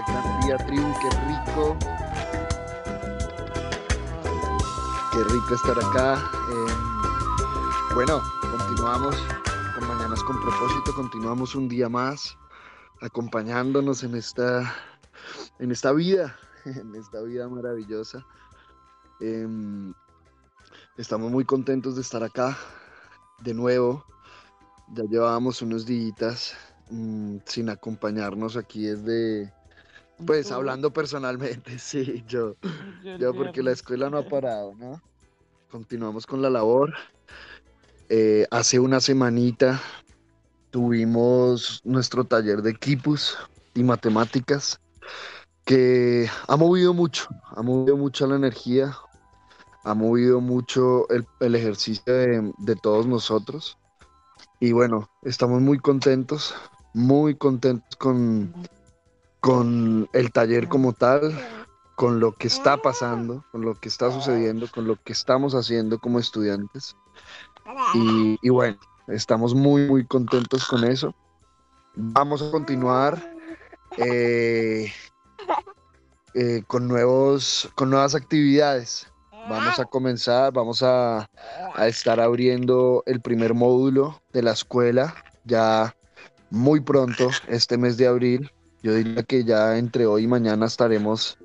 gran día, tribu, qué rico. Qué rico estar acá. Em, bueno, continuamos con Mañanas con propósito, continuamos un día más acompañándonos en esta, en esta vida, en esta vida maravillosa. Em, estamos muy contentos de estar acá de nuevo. Ya llevábamos unos días mm, sin acompañarnos aquí desde, pues hablando personalmente, sí, yo, yo porque la escuela no ha parado, ¿no? Continuamos con la labor. Eh, hace una semanita tuvimos nuestro taller de equipos y matemáticas que ha movido mucho, ha movido mucho la energía, ha movido mucho el, ejercicio de, de, todos nosotros. Y bueno, estamos muy contentos, muy contentos con, con el taller como tal, con lo que está pasando, con lo que está sucediendo, con lo que estamos haciendo como estudiantes. Y, bueno, estamos muy, muy contentos con eso. Vamos a continuar eh, eh, con, nuevos, con nuevas actividades. Vamos a comenzar, vamos a, a estar abriendo el primer módulo de la escuela ya muy pronto, este mes de abril. Yo diría que ya entre hoy y mañana estaremos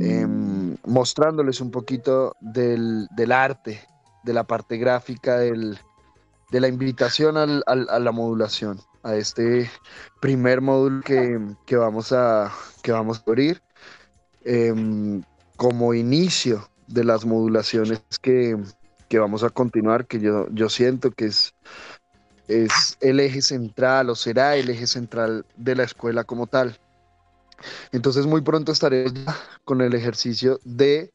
em, mostrándoles un poquito del, arte, de la parte gráfica, del, de la invitación al, a la modulación, a este primer módulo que, vamos, a, que vamos a abrir. Em, como inicio de las modulaciones que, que, vamos a continuar, que yo, yo siento que es es el eje central o será el eje central de la escuela como tal. Entonces muy pronto estaremos con el ejercicio de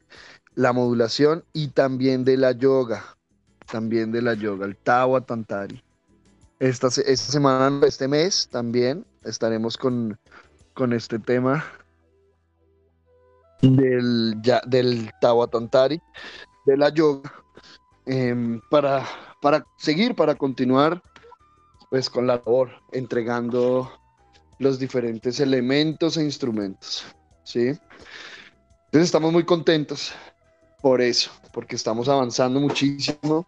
la modulación y también de la yoga, también de la yoga, el Tawa Tantari. Esta, esta semana, este mes también estaremos con, con este tema del, ya, del Tawa Tantari, de la yoga, em, para, para seguir, para continuar pues con la labor, entregando los diferentes elementos e instrumentos, ¿sí? Entonces estamos muy contentos por eso, porque estamos avanzando muchísimo,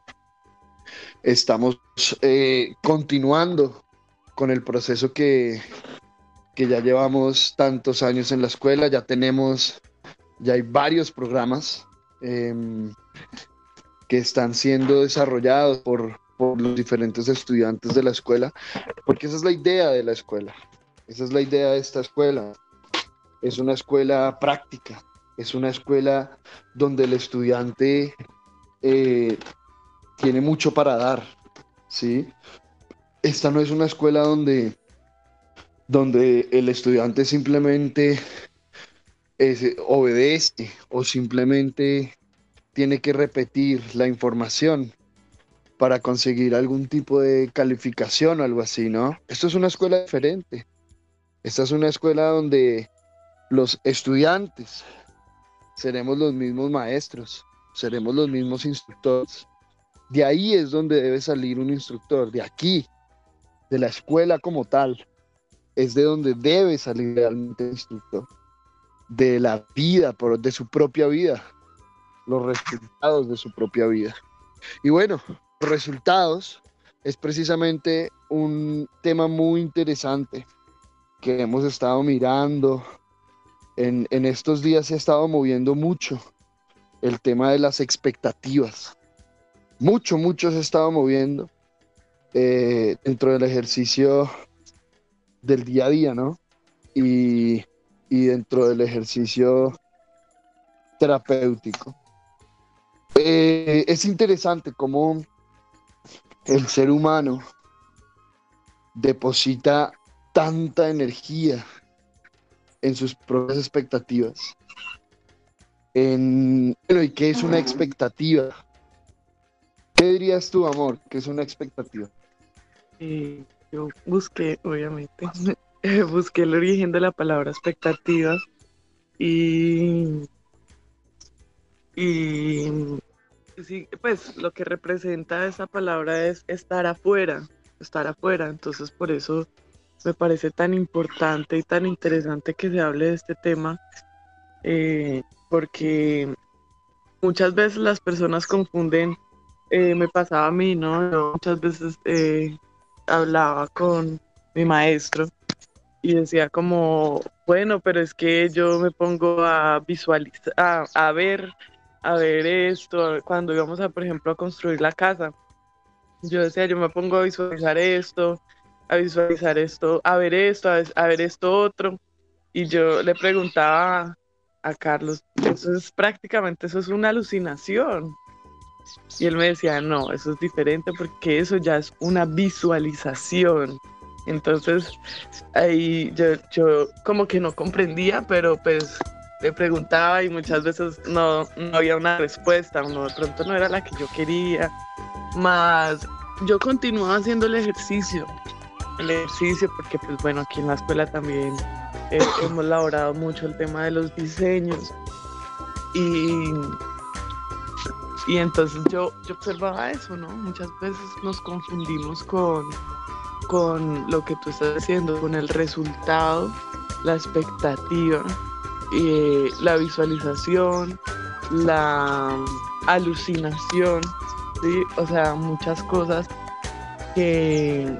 estamos eh, continuando con el proceso que, que ya llevamos tantos años en la escuela, ya tenemos, ya hay varios programas em, que están siendo desarrollados por, por los diferentes estudiantes de la escuela, porque esa es la idea de la escuela, esa es la idea de esta escuela. Es una escuela práctica, es una escuela donde el estudiante eh, tiene mucho para dar, ¿sí? Esta no es una escuela donde, donde el estudiante simplemente obedece o simplemente tiene que repetir la información para conseguir algún tipo de calificación o algo así, ¿no? Esto es una escuela diferente. Esta es una escuela donde los estudiantes seremos los mismos maestros, seremos los mismos instructores. De ahí es donde debe salir un instructor, de aquí, de la escuela como tal, es de donde debe salir realmente el instructor, de la vida, de su propia vida, los resultados de su propia vida. Y bueno, resultados es precisamente un tema muy interesante que hemos estado mirando. En, estos días se ha estado moviendo mucho el tema de las expectativas. Mucho, mucho se ha estado moviendo eh, dentro del ejercicio del día a día, ¿no? Y, y dentro del ejercicio terapéutico. Eh, es interesante cómo el ser humano deposita tanta energía en sus propias expectativas. En, bueno, ¿y qué es una expectativa? ¿Qué dirías tú, amor? ¿Qué es una expectativa? Eh, yo busqué, obviamente, busqué el origen de la palabra expectativa y, y Sí, pues lo que representa esa palabra es estar afuera, estar afuera. Entonces por eso me parece tan importante y tan interesante que se hable de este tema, eh, porque muchas veces las personas confunden, eh, me pasaba a mí, ¿no? muchas veces eh, hablaba con mi maestro y decía como, bueno, pero es que yo me pongo a visualizar, a ver, a ver esto, cuando íbamos a, por ejemplo, a construir la casa. Yo decía, yo me pongo a visualizar esto, a visualizar esto, a ver esto, a, ver esto otro. Y yo le preguntaba a Carlos, eso es prácticamente, eso es una alucinación. Y él me decía, no, eso es diferente porque eso ya es una visualización. Entonces, ahí yo, yo como que no comprendía, pero pues le preguntaba y muchas veces no, no había una respuesta, no, de pronto no era la que yo quería. Más yo continuaba haciendo el ejercicio, el ejercicio porque pues bueno, aquí en la escuela también eh, hemos elaborado mucho el tema de los diseños y, y entonces yo, yo observaba eso, ¿no? Muchas veces nos confundimos con, con lo que tú estás haciendo, con el resultado, la expectativa, y la visualización, la alucinación. O sea, muchas cosas que,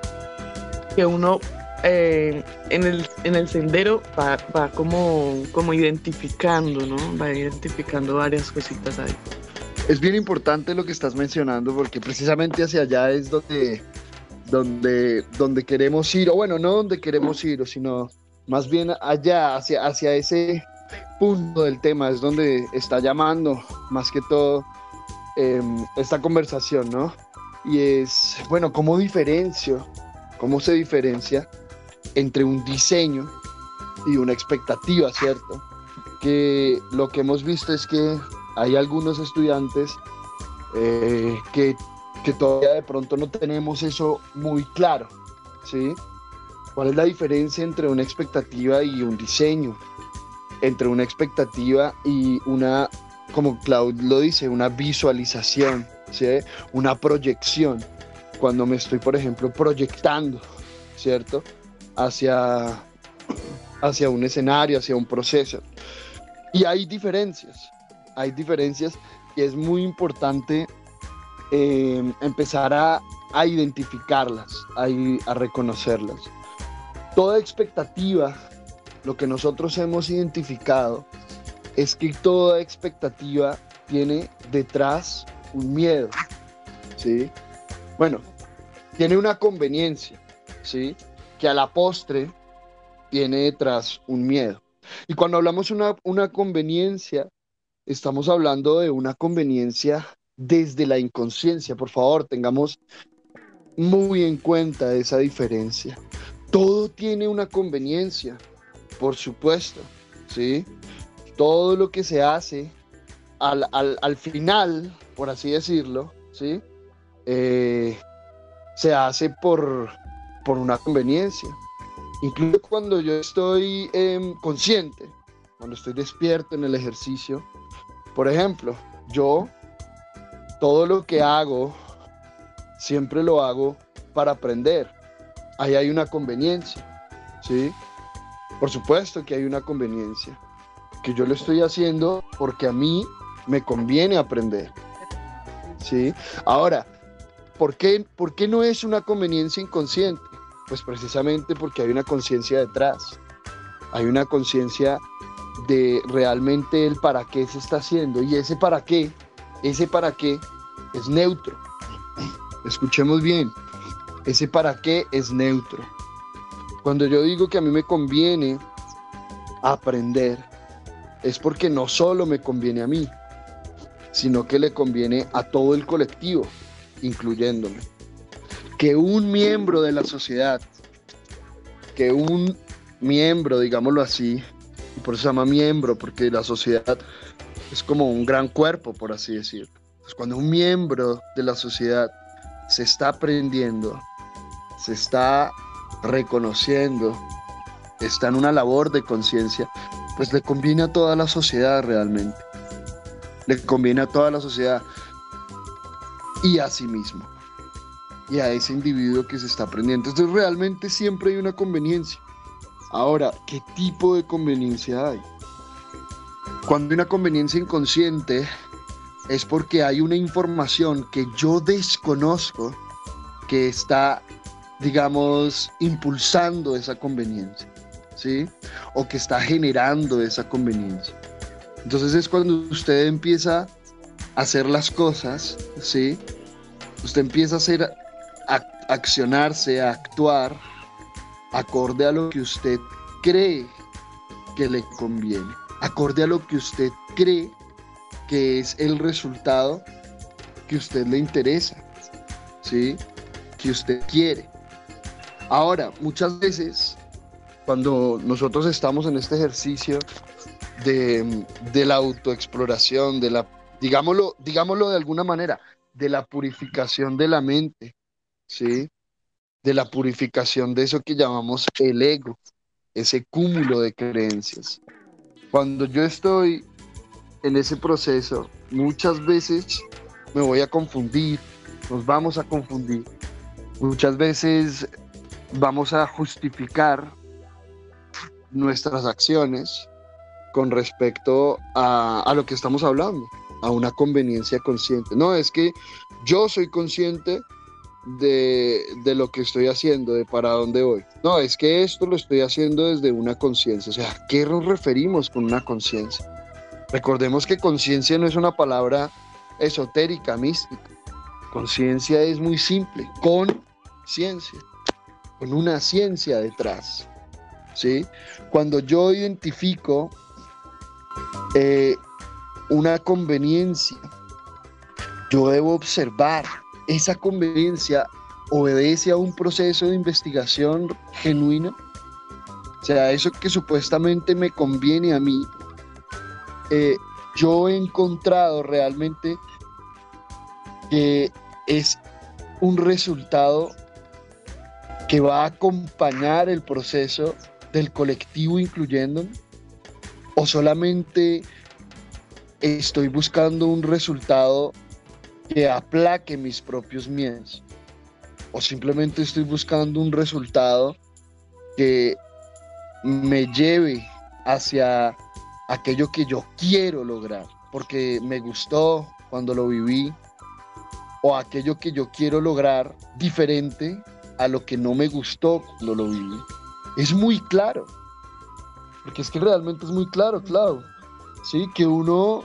que uno eh, en, el, en el sendero va, va, como, como identificando, ¿no? Va identificando varias cositas ahí. Es bien importante lo que estás mencionando porque precisamente hacia allá es donde, donde, donde queremos ir, o bueno, no donde queremos ir, sino más bien allá, hacia, hacia ese punto del tema, es donde está llamando más que todo em, esta conversación, ¿no? Y es, bueno, ¿cómo diferencio? ¿Cómo se diferencia entre un diseño y una expectativa, ¿cierto? Que lo que hemos visto es que hay algunos estudiantes eh, que, que todavía de pronto no tenemos eso muy claro, ¿sí? ¿Cuál es la diferencia entre una expectativa y un diseño? Entre una expectativa y una, como Claude lo dice, una visualización, ¿sí? Una proyección. Cuando me estoy, por ejemplo, proyectando, ¿cierto? Hacia, hacia un escenario, hacia un proceso. Y hay diferencias, hay diferencias y es muy importante eh, empezar a, a identificarlas, a, a reconocerlas toda expectativa, lo que nosotros hemos identificado es que toda expectativa tiene detrás un miedo, ¿sí? Bueno, tiene una conveniencia, ¿sí? Que a la postre tiene detrás un miedo. Y cuando hablamos de una, una conveniencia, estamos hablando de una conveniencia desde la inconsciencia. Por favor, tengamos muy en cuenta esa diferencia. Todo tiene una conveniencia, por supuesto, ¿sí? Todo lo que se hace al, final, por así decirlo, ¿sí? Eh, se hace por, por una conveniencia. Incluso cuando yo estoy em, consciente, cuando estoy despierto en el ejercicio, por ejemplo, yo todo lo que hago, siempre lo hago para aprender ahí hay una conveniencia, ¿sí? Por supuesto que hay una conveniencia, que yo lo estoy haciendo porque a mí me conviene aprender, ¿sí? Ahora, ¿por qué, ¿por qué no es una conveniencia inconsciente? Pues precisamente porque hay una conciencia detrás, hay una conciencia de realmente el para qué se está haciendo y ese para qué, ese para qué es neutro. Escuchemos bien, ese para qué es neutro. Cuando yo digo que a mí me conviene aprender, es porque no solo me conviene a mí, sino que le conviene a todo el colectivo, incluyéndome. Que un miembro de la sociedad, que un miembro, digámoslo así, y por eso se llama miembro, porque la sociedad es como un gran cuerpo, por así decirlo. cuando un miembro de la sociedad se está aprendiendo se está reconociendo, está en una labor de conciencia, pues le conviene a toda la sociedad realmente. Le conviene a toda la sociedad y a sí mismo. y a ese individuo que se está aprendiendo. Entonces realmente siempre hay una conveniencia. Ahora, ¿qué tipo de conveniencia hay? Cuando hay una conveniencia inconsciente es porque hay una información que yo desconozco que está, digamos, impulsando esa conveniencia, ¿sí? O que está generando esa conveniencia. Entonces es cuando usted empieza a hacer las cosas, ¿sí? Usted empieza a hacer, a accionarse, a actuar acorde a lo que usted cree que le conviene, acorde a lo que usted cree que es el resultado que usted le interesa, ¿sí? Que usted quiere. Ahora, muchas veces, cuando nosotros estamos en este ejercicio de, la autoexploración, de la, digámoslo, digámoslo de alguna manera, de la purificación de la mente, ¿sí? De la purificación de eso que llamamos el ego, ese cúmulo de creencias. Cuando yo estoy en ese proceso, muchas veces me voy a confundir, nos vamos a confundir. Muchas veces vamos a justificar nuestras acciones con respecto a, lo que estamos hablando, a una conveniencia consciente. No, es que yo soy consciente de, de, lo que estoy haciendo, de para dónde voy. No, es que esto lo estoy haciendo desde una conciencia. O sea, ¿a qué nos referimos con una conciencia? Recordemos que conciencia no es una palabra esotérica, mística. Conciencia es muy simple, con ciencia, con una ciencia detrás. ¿sí? Cuando yo identifico eh, una conveniencia, yo debo observar esa conveniencia obedece a un proceso de investigación genuino. O sea, eso que supuestamente me conviene a mí, eh, yo he encontrado realmente que es un resultado que va a acompañar el proceso del colectivo incluyéndome o solamente estoy buscando un resultado que aplaque mis propios miedos o simplemente estoy buscando un resultado que me lleve hacia aquello que yo quiero lograr, porque me gustó cuando lo viví, o aquello que yo quiero lograr diferente a lo que no me gustó cuando lo viví. Es muy claro, porque es que realmente es muy claro, claro, ¿sí? Que uno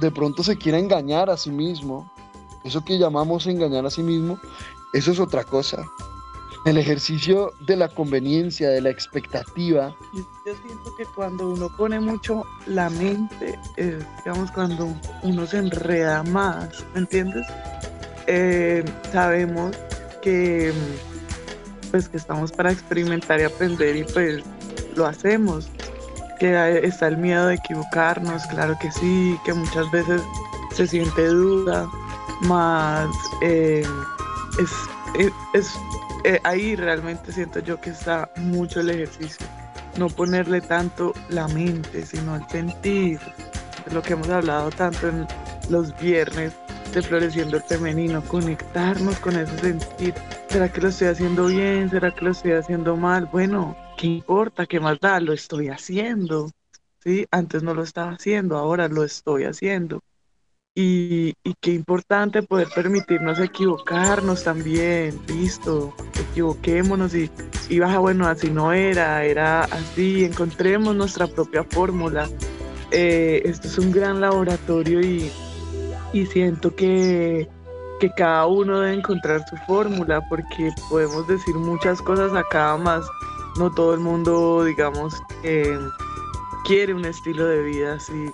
de pronto se quiera engañar a sí mismo, eso que llamamos engañar a sí mismo, eso es otra cosa el ejercicio de la conveniencia, de la expectativa. Yo siento que cuando uno pone mucho la mente, eh, digamos, cuando uno se enreda más, ¿me entiendes? Eh, sabemos que pues que estamos para experimentar y aprender y pues lo hacemos. Que está el miedo de equivocarnos, claro que sí, que muchas veces se siente duda, más eh, es, es eh, ahí realmente siento yo que está mucho el ejercicio. No ponerle tanto la mente, sino el sentir. lo que hemos hablado tanto en los viernes de Floreciendo el Femenino, conectarnos con ese sentir. ¿Será que lo estoy haciendo bien? ¿Será que lo estoy haciendo mal? Bueno, ¿qué importa? ¿Qué más da? Lo estoy haciendo. ¿sí? Antes no lo estaba haciendo, ahora lo estoy haciendo. Y, qué importante poder permitirnos equivocarnos también, listo, equivoquémonos y, y baja, bueno, así no era, era así, encontremos nuestra propia fórmula. Eh, esto es un gran laboratorio y, y siento que, que, cada uno debe encontrar su fórmula porque podemos decir muchas cosas acá, más no todo el mundo, digamos, quiere un estilo de vida así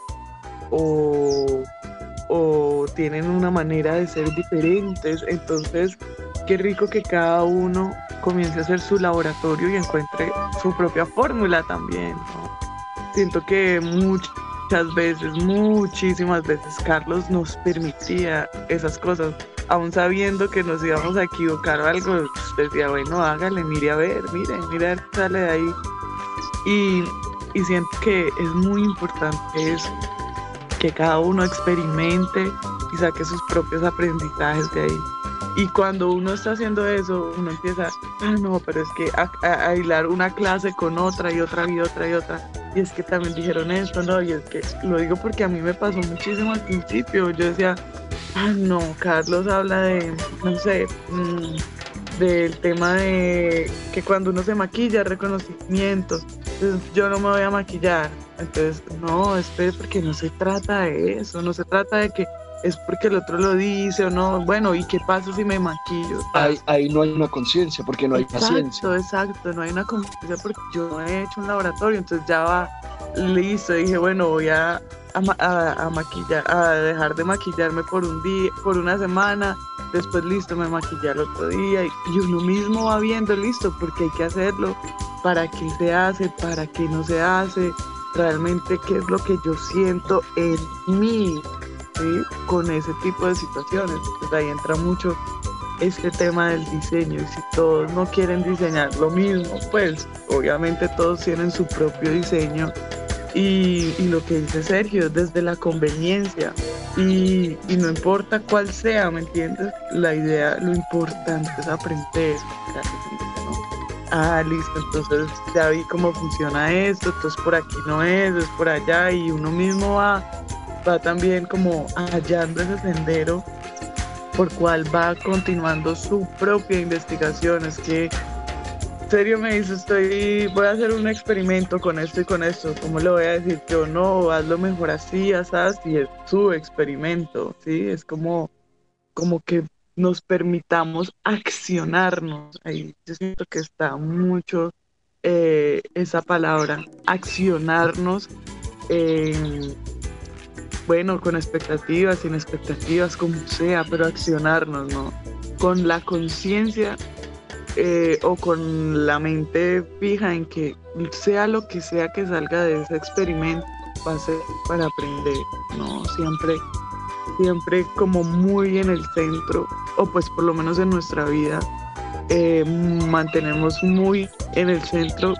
o o tienen una manera de ser diferentes. Entonces, qué rico que cada uno comience a hacer su laboratorio y encuentre su propia fórmula también. Siento que muchas veces, muchísimas veces, Carlos nos permitía esas cosas. Aún sabiendo que nos íbamos a equivocar o algo, pues, decía, bueno, hágale, mire a ver, mire, mire a ver sale de ahí. Y, y siento que es muy importante eso que cada uno experimente y saque sus propios aprendizajes de ahí. Y cuando uno está haciendo eso, uno empieza, ah, no, pero es que a, hilar una clase con otra y otra y otra y otra. Y es que también dijeron esto, ¿no? Y es que lo digo porque a mí me pasó muchísimo al principio. Yo decía, ah, no, Carlos habla de, no sé, mm, del tema de que cuando uno se maquilla, reconocimientos. Entonces yo no me voy a maquillar. Entonces, no, espere, porque no se trata de eso, no se trata de que es porque el otro lo dice o no. Bueno, ¿y qué pasa si me maquillo? Ahí, ahí no hay una conciencia, porque no hay paciencia. Exacto, exacto, no hay una conciencia porque yo he hecho un laboratorio, entonces ya va listo. Dije, bueno, voy a, a, maquillar, a dejar de maquillarme por un día, por una semana. Después, listo, me maquillé el otro día y, y uno mismo va viendo, listo, porque hay que hacerlo. ¿Para qué se hace? ¿Para qué no se hace? Realmente, ¿qué es lo que yo siento en mí? Con ese tipo de situaciones. Pues ahí entra mucho este tema del diseño y si todos no quieren diseñar lo mismo, pues obviamente todos tienen su propio diseño y, lo que dice Sergio, desde la conveniencia y, no importa cuál sea, ¿me entiendes? La idea, lo importante es aprender. Ah, listo, entonces ya vi cómo funciona esto, entonces por aquí no es, es por allá y uno mismo va va también como hallando ese sendero por cual va continuando su propia investigación. Es que, serio me dice, estoy, voy a hacer un experimento con esto y con esto. ¿Cómo le voy a decir yo no? Hazlo mejor así, así, y es su experimento, ¿sí? Es como, como que nos permitamos accionarnos. Ahí yo siento que está mucho eh, esa palabra, accionarnos. Bueno, con expectativas, sin expectativas, como sea, pero accionarnos, ¿no? Con la conciencia eh, o con la mente fija en que sea lo que sea que salga de ese experimento, va a ser para aprender, ¿no? Siempre, siempre como muy en el centro, o pues por lo menos en nuestra vida, eh, mantenemos muy en el centro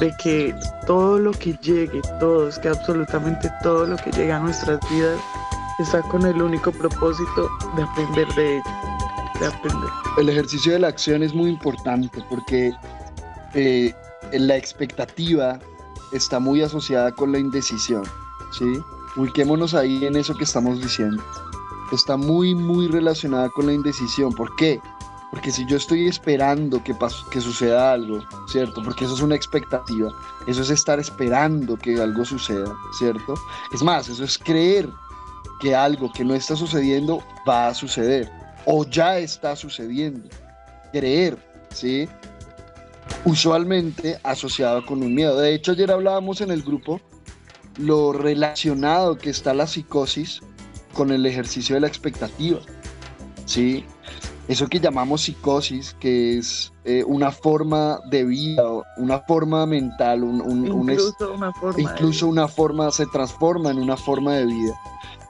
de que todo lo que llegue, todo, es que absolutamente todo lo que llega a nuestras vidas está con el único propósito de aprender de ello, de aprender. El ejercicio de la acción es muy importante porque eh, la expectativa está muy asociada con la indecisión, ¿sí? Ubiquémonos ahí en eso que estamos diciendo. Está muy, muy relacionada con la indecisión. ¿Por qué? Porque si yo estoy esperando que, que suceda algo, ¿cierto? Porque eso es una expectativa. Eso es estar esperando que algo suceda, ¿cierto? Es más, eso es creer que algo que no está sucediendo va a suceder o ya está sucediendo. Creer, ¿sí? Usualmente asociado con un miedo. De hecho, ayer hablábamos en el grupo lo relacionado que está la psicosis con el ejercicio de la expectativa. ¿Sí? Eso que llamamos psicosis, que es eh, una forma de vida, una forma mental, un, incluso, una forma, incluso una forma se transforma en una forma de vida.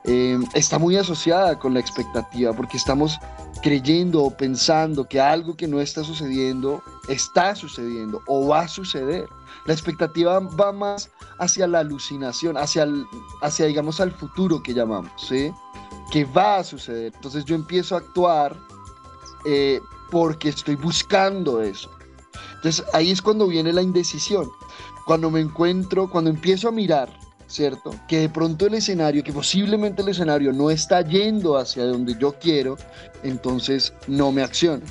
Eh, está muy asociada con la expectativa, porque estamos creyendo o pensando que algo que no está sucediendo está sucediendo o va a suceder. La expectativa va más hacia la alucinación, hacia, hacia digamos, al futuro que llamamos, ¿sí? Que va a suceder. Entonces yo empiezo a actuar eh, porque estoy buscando eso. Entonces ahí es cuando viene la indecisión. Cuando me encuentro, cuando empiezo a mirar, ¿cierto? Que de pronto el escenario, que posiblemente el escenario no está yendo hacia donde yo quiero, entonces no me acciono.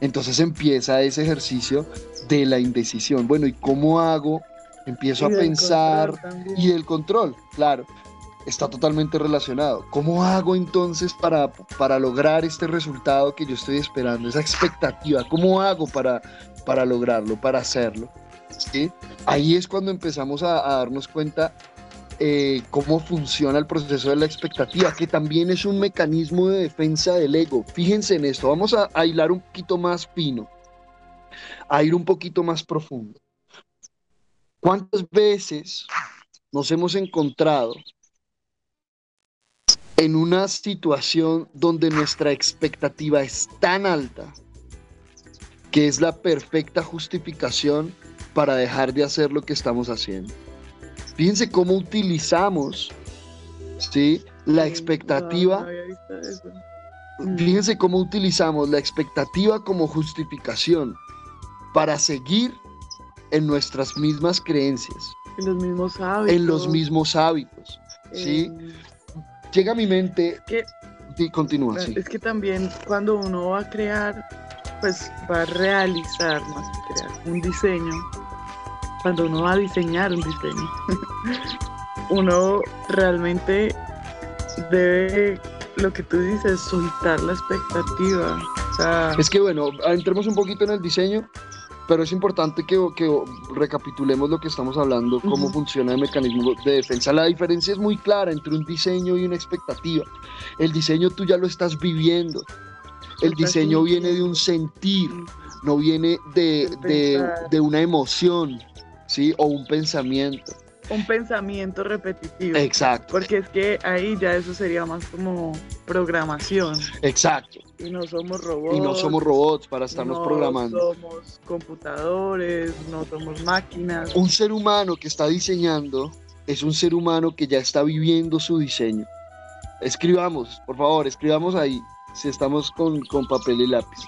Entonces empieza ese ejercicio de la indecisión. Bueno, ¿y cómo hago? Empiezo a pensar y el control, claro está totalmente relacionado. ¿Cómo hago entonces para, para lograr este resultado que yo estoy esperando, esa expectativa? ¿Cómo hago para, para lograrlo, para hacerlo? ¿Sí? Ahí es cuando empezamos a, darnos cuenta eh, cómo funciona el proceso de la expectativa, que también es un mecanismo de defensa del ego. Fíjense en esto, vamos a, a hilar un poquito más fino, a ir un poquito más profundo. ¿Cuántas veces nos hemos encontrado en una situación donde nuestra expectativa es tan alta que es la perfecta justificación para dejar de hacer lo que estamos haciendo. Fíjense cómo utilizamos ¿sí? la expectativa mm. fíjense cómo utilizamos la expectativa como justificación para seguir en nuestras mismas creencias. En los mismos hábitos. En los mismos hábitos. ¿sí? Eh, Llega a mi mente. Sí, continúa. Sí. Es que también cuando uno va a crear, pues va a realizar más que crear un diseño. Cuando uno va a diseñar un diseño, uno realmente debe, lo que tú dices, soltar la expectativa. es que bueno, entremos un poquito en el diseño pero es importante que, que, recapitulemos lo que estamos hablando, cómo funciona el mecanismo de defensa. La diferencia es muy clara entre un diseño y una expectativa. El diseño tú ya lo estás viviendo. El diseño viene de un sentir, no viene de, de, de una emoción, ¿sí? O un pensamiento un pensamiento repetitivo. Exacto. Porque es que ahí ya eso sería más como programación. Exacto. Y no somos robots. Y no somos robots para estarnos programando. No somos computadores, no somos máquinas. Un ser humano que está diseñando es un ser humano que ya está viviendo su diseño. Escribamos, por favor, escribamos ahí si estamos con, con papel y lápiz.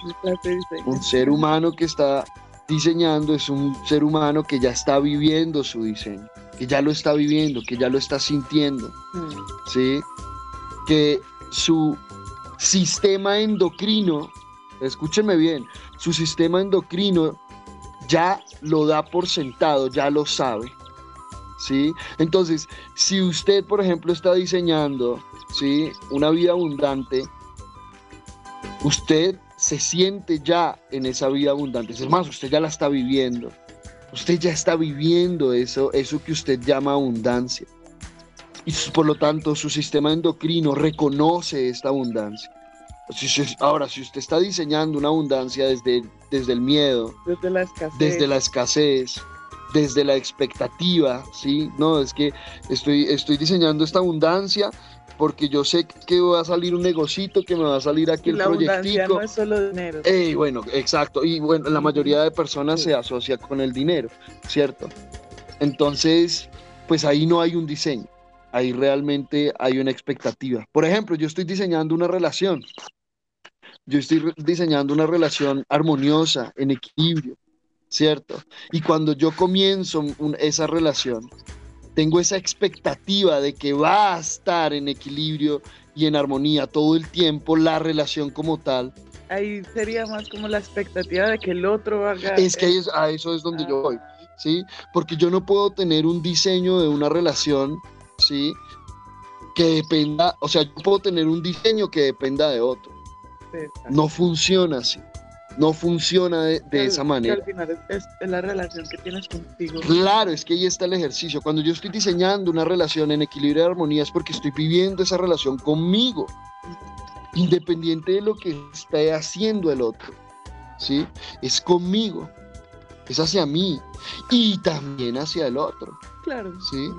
Un ser humano que está diseñando es un ser humano que ya está viviendo su diseño que ya lo está viviendo, que ya lo está sintiendo, mm. ¿sí? Que su sistema endocrino, escúcheme bien, su sistema endocrino ya lo da por sentado, ya lo sabe, ¿sí? Entonces, si usted, por ejemplo, está diseñando, ¿sí? Una vida abundante, usted se siente ya en esa vida abundante, es más, usted ya la está viviendo. Usted ya está viviendo eso, eso que usted llama abundancia. Y por lo tanto su sistema endocrino reconoce esta abundancia. Ahora, si usted está diseñando una abundancia desde, desde el miedo, desde la escasez, desde la escasez, desde la expectativa, ¿sí? No, es que estoy, estoy diseñando esta abundancia porque yo sé que va a salir un negocito, que me va a salir aquí el proyectico. no es solo dinero. bueno, exacto. Y bueno, la mayoría de personas se asocia con el dinero, ¿cierto? Entonces, pues ahí no hay un diseño. Ahí realmente hay una expectativa. Por ejemplo, yo estoy diseñando una relación. Yo estoy diseñando una relación armoniosa, en equilibrio, ¿cierto? Y cuando yo comienzo esa relación, tengo esa expectativa de que va a estar en equilibrio y en armonía todo el tiempo la relación como tal. Ahí sería más como la expectativa de que el otro haga... Es que a eso es donde yo voy, ah. ¿sí? Porque yo no puedo tener un diseño de una relación, ¿sí? Que dependa, o sea, yo puedo tener un diseño que dependa de otro. No funciona así no funciona de, esa manera. al final es, la relación que tienes contigo. Claro, es que ahí está el ejercicio. Cuando yo estoy diseñando una relación en equilibrio y armonía es porque estoy viviendo esa relación conmigo, independiente de lo que esté haciendo el otro. ¿Sí? Es conmigo, es hacia mí y también hacia el otro. Claro. ¿Sí?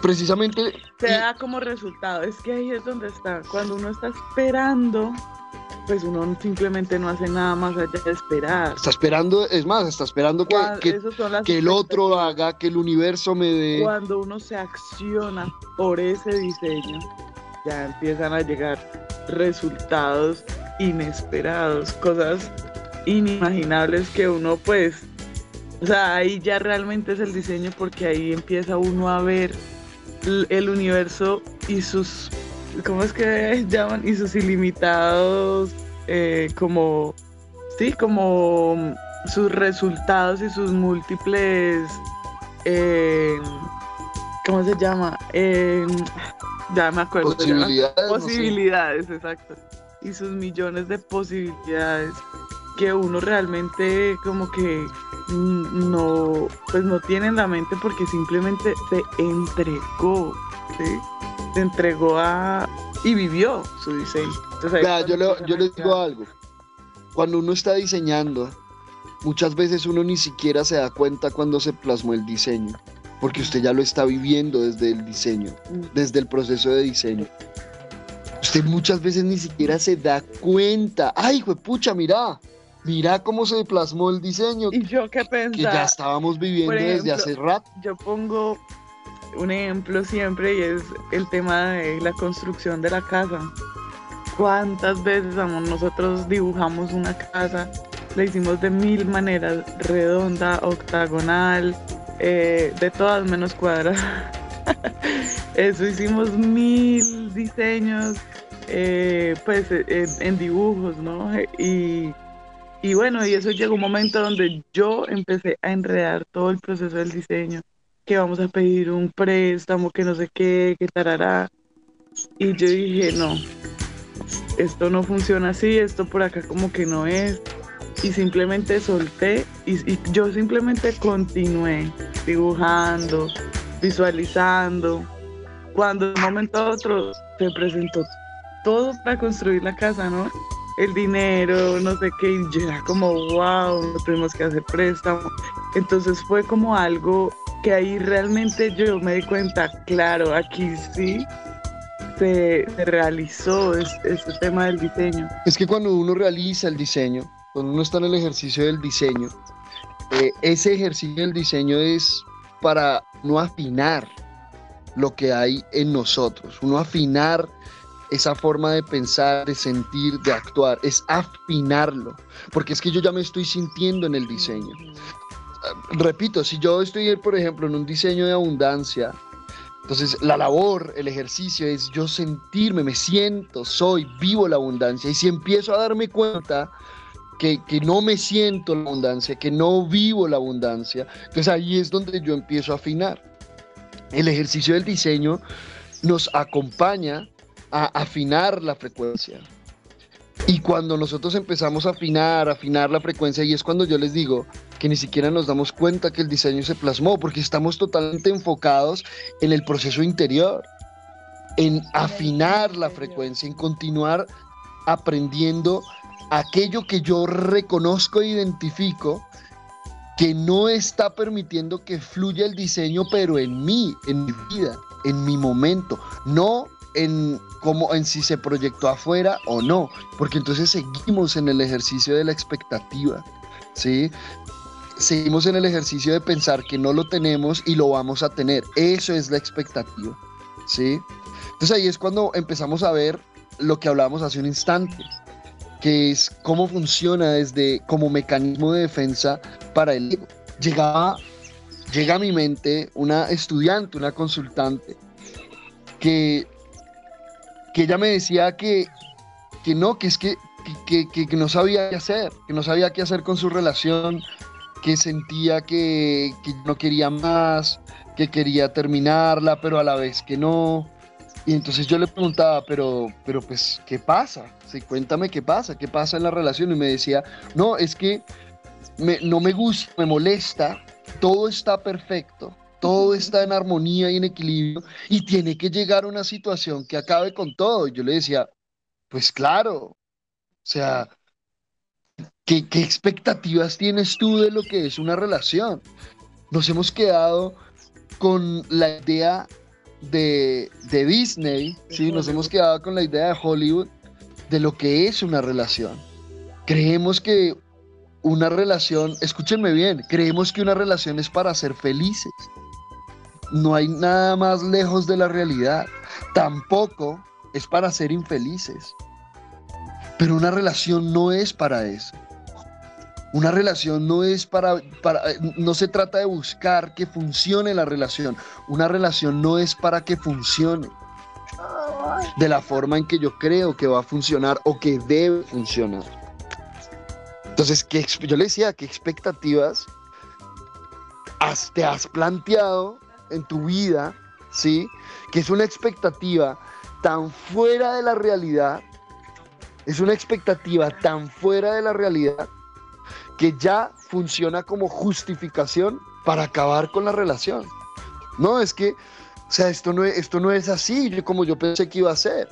Precisamente. Se da como resultado, es que ahí es donde está. Cuando uno está esperando pues uno simplemente no hace nada más allá de esperar. Está esperando, es más, está esperando que, que, el otro haga, que el universo me dé. Cuando uno se acciona por ese diseño, ya empiezan a llegar resultados inesperados, cosas inimaginables que uno pues, o sea, ahí ya realmente es el diseño porque ahí empieza uno a ver el universo y sus ¿cómo es que llaman? Y sus ilimitados, eh, como, sí, como sus resultados y sus múltiples, eh, ¿cómo se llama? Eh, ya me acuerdo. Posibilidades. Posibilidades, exacto. Y sus millones de posibilidades que uno realmente como que no, pues no tiene en la mente porque simplemente se entregó, ¿sí? Se entregó a y vivió su diseño. yo, le, yo digo algo. Cuando uno está diseñando, muchas veces uno ni siquiera se da cuenta cuando se plasmó el diseño, porque usted ya lo está viviendo desde el diseño, mm. desde el proceso de diseño. Usted muchas veces ni siquiera se da cuenta. Ay, pucha, mira, mira cómo se plasmó el diseño. Y yo qué pensaba. Que ya estábamos viviendo desde hace rato. Yo pongo un ejemplo siempre y es el tema de la construcción de la casa. cuántas veces nosotros dibujamos una casa, la hicimos de mil maneras, redonda, octagonal, eh, de todas menos cuadrada. Eso hicimos mil diseños, eh, pues en, dibujos, ¿no? Y, y bueno, y eso llegó un momento donde yo empecé a enredar todo el proceso del diseño, que vamos a pedir un préstamo, que no sé qué, que tarará. Y yo dije, no, esto no funciona así, esto por acá como que no es. Y simplemente solté y, yo simplemente continué dibujando, visualizando. Cuando de un momento a otro se presentó todo para construir la casa, ¿no? El dinero, no sé qué, y yo era como, wow, no tenemos que hacer préstamo. Entonces fue como algo que ahí realmente yo me di cuenta, claro, aquí sí se, realizó este, tema del diseño? Es que cuando uno realiza el diseño, cuando uno está en el ejercicio del diseño, eh, ese ejercicio del diseño es para no afinar lo que hay en nosotros, uno afinar esa forma de pensar, de sentir, de actuar, es afinarlo, porque es que yo ya me estoy sintiendo en el diseño. Repito, si yo estoy, por ejemplo, en un diseño de abundancia, entonces, la labor, el ejercicio es yo sentirme, me siento, soy, vivo la abundancia. Y si empiezo a darme cuenta que, no me siento la abundancia, que no vivo la abundancia, entonces ahí es donde yo empiezo a afinar. El ejercicio del diseño nos acompaña a afinar la frecuencia. Y cuando nosotros empezamos a afinar, afinar la frecuencia, y es cuando yo les digo, que ni siquiera nos damos cuenta que el diseño se plasmó, porque estamos totalmente enfocados en el proceso interior, en afinar la frecuencia, en continuar aprendiendo aquello que yo reconozco e identifico que no está permitiendo que fluya el diseño, pero en mí, en mi vida, en mi momento, no en cómo en si se proyectó afuera o no, porque entonces seguimos en el ejercicio de la expectativa, ¿sí? Seguimos en el ejercicio de pensar que no lo tenemos y lo vamos a tener. Eso es la expectativa, ¿sí? Entonces ahí es cuando empezamos a ver lo que hablábamos hace un instante, que es cómo funciona desde como mecanismo de defensa para el ego. Llegaba, llega a mi mente una estudiante, una consultante, que, que ella me decía que, que no, que es que, que, que no sabía qué hacer, que no sabía qué hacer con su relación, que sentía que, no quería más, que quería terminarla, pero a la vez que no. Y entonces yo le preguntaba, pero, pero pues, ¿qué pasa? Sí, cuéntame qué pasa, qué pasa en la relación. Y me decía, no, es que no me gusta, me molesta, todo está perfecto, todo está en armonía y en equilibrio, y tiene que llegar una situación que acabe con todo. Y yo le decía, pues claro, o sea, ¿Qué, expectativas tienes tú de lo que es una relación? Nos hemos quedado con la idea de, Disney, ¿sí? nos hemos quedado con la idea de Hollywood de lo que es una relación. Creemos que una relación, escúchenme bien, creemos que una relación es para ser felices. No hay nada más lejos de la realidad. Tampoco es para ser infelices. Pero una relación no es para eso. Una relación no es para, para, no se trata de buscar que funcione la relación. Una relación no es para que funcione de la forma en que yo creo que va a funcionar o que debe funcionar. Entonces, ¿qué, yo le decía, ¿qué expectativas te has planteado en tu vida? ¿Sí? Que es una expectativa tan fuera de la realidad, es una expectativa tan fuera de la realidad que ya funciona como justificación para acabar con la relación. No, es que, o sea, esto no, esto no es así como yo pensé que iba a ser.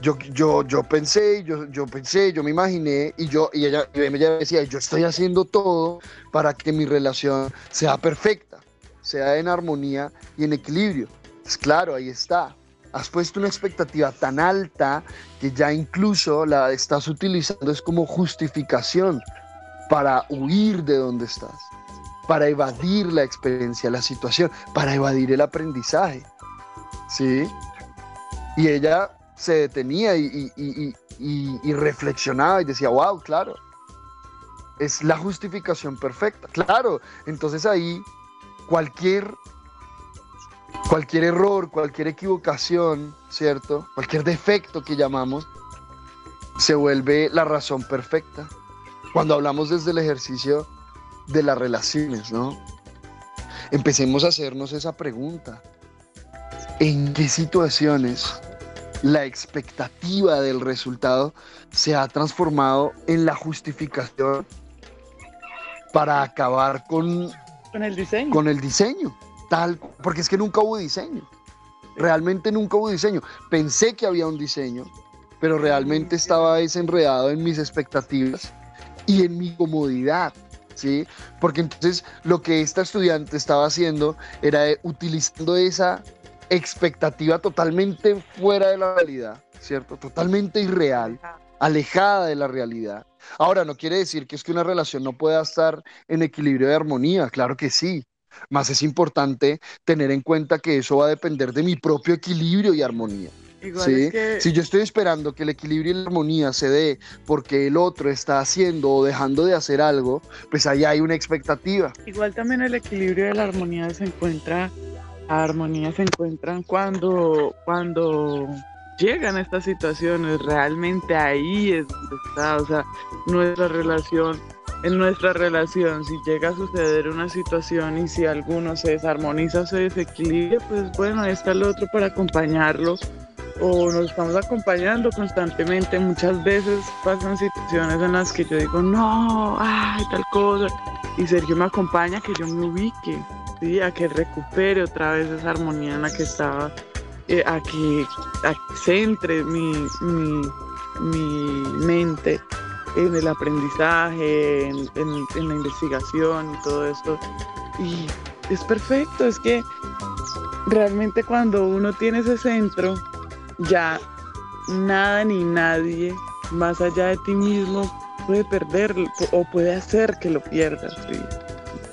Yo, yo, yo pensé, yo, yo pensé, yo me imaginé y yo y ella, y ella decía, yo estoy haciendo todo para que mi relación sea perfecta, sea en armonía y en equilibrio. Pues claro, ahí está. Has puesto una expectativa tan alta que ya incluso la estás utilizando es como justificación para huir de donde estás, para evadir la experiencia, la situación, para evadir el aprendizaje. ¿Sí? Y ella se detenía y, y reflexionaba y decía, wow, claro, es la justificación perfecta. Claro, entonces ahí cualquier, cualquier error, cualquier equivocación, ¿cierto? Cualquier defecto que llamamos, se vuelve la razón perfecta. Cuando hablamos desde el ejercicio de las relaciones, ¿no? Empecemos a hacernos esa pregunta. ¿En qué situaciones la expectativa del resultado se ha transformado en la justificación para acabar con, con el diseño. Con el diseño, tal, porque es que nunca hubo diseño. Realmente nunca hubo diseño. Pensé que había un diseño, pero realmente estaba desenredado en mis expectativas y en mi comodidad. ¿Sí? Porque entonces lo que esta estudiante estaba haciendo era utilizando esa expectativa totalmente fuera de la realidad, ¿cierto? Totalmente irreal, alejada de la realidad. Ahora, no quiere decir que es que una relación no pueda estar en equilibrio de armonía, claro que sí. Más es importante tener en cuenta que eso va a depender de mi propio equilibrio y armonía. ¿sí? Si yo estoy esperando que el equilibrio y la armonía se dé porque el otro está haciendo o dejando de hacer algo, pues ahí hay una expectativa. Igual también el equilibrio y la armonía se encuentra, la armonía se encuentran cuando, cuando llegan estas situaciones, realmente ahí es donde está, o sea, nuestra relación, en nuestra relación, si llega a suceder una situación y si alguno se desarmoniza o se desequilibra, pues bueno, ahí está el otro para acompañarlo o nos estamos acompañando constantemente. Muchas veces pasan situaciones en las que yo digo, no, ay, tal cosa, y Sergio me acompaña a que yo me ubique, ¿sí? a que recupere otra vez esa armonía en la que estaba eh, a, que, centre mi, mente en el aprendizaje, en, la investigación y todo esto. Y es perfecto, es que realmente cuando uno tiene ese centro, ya nada ni nadie más allá de ti mismo puede perderlo o puede hacer que lo pierdas.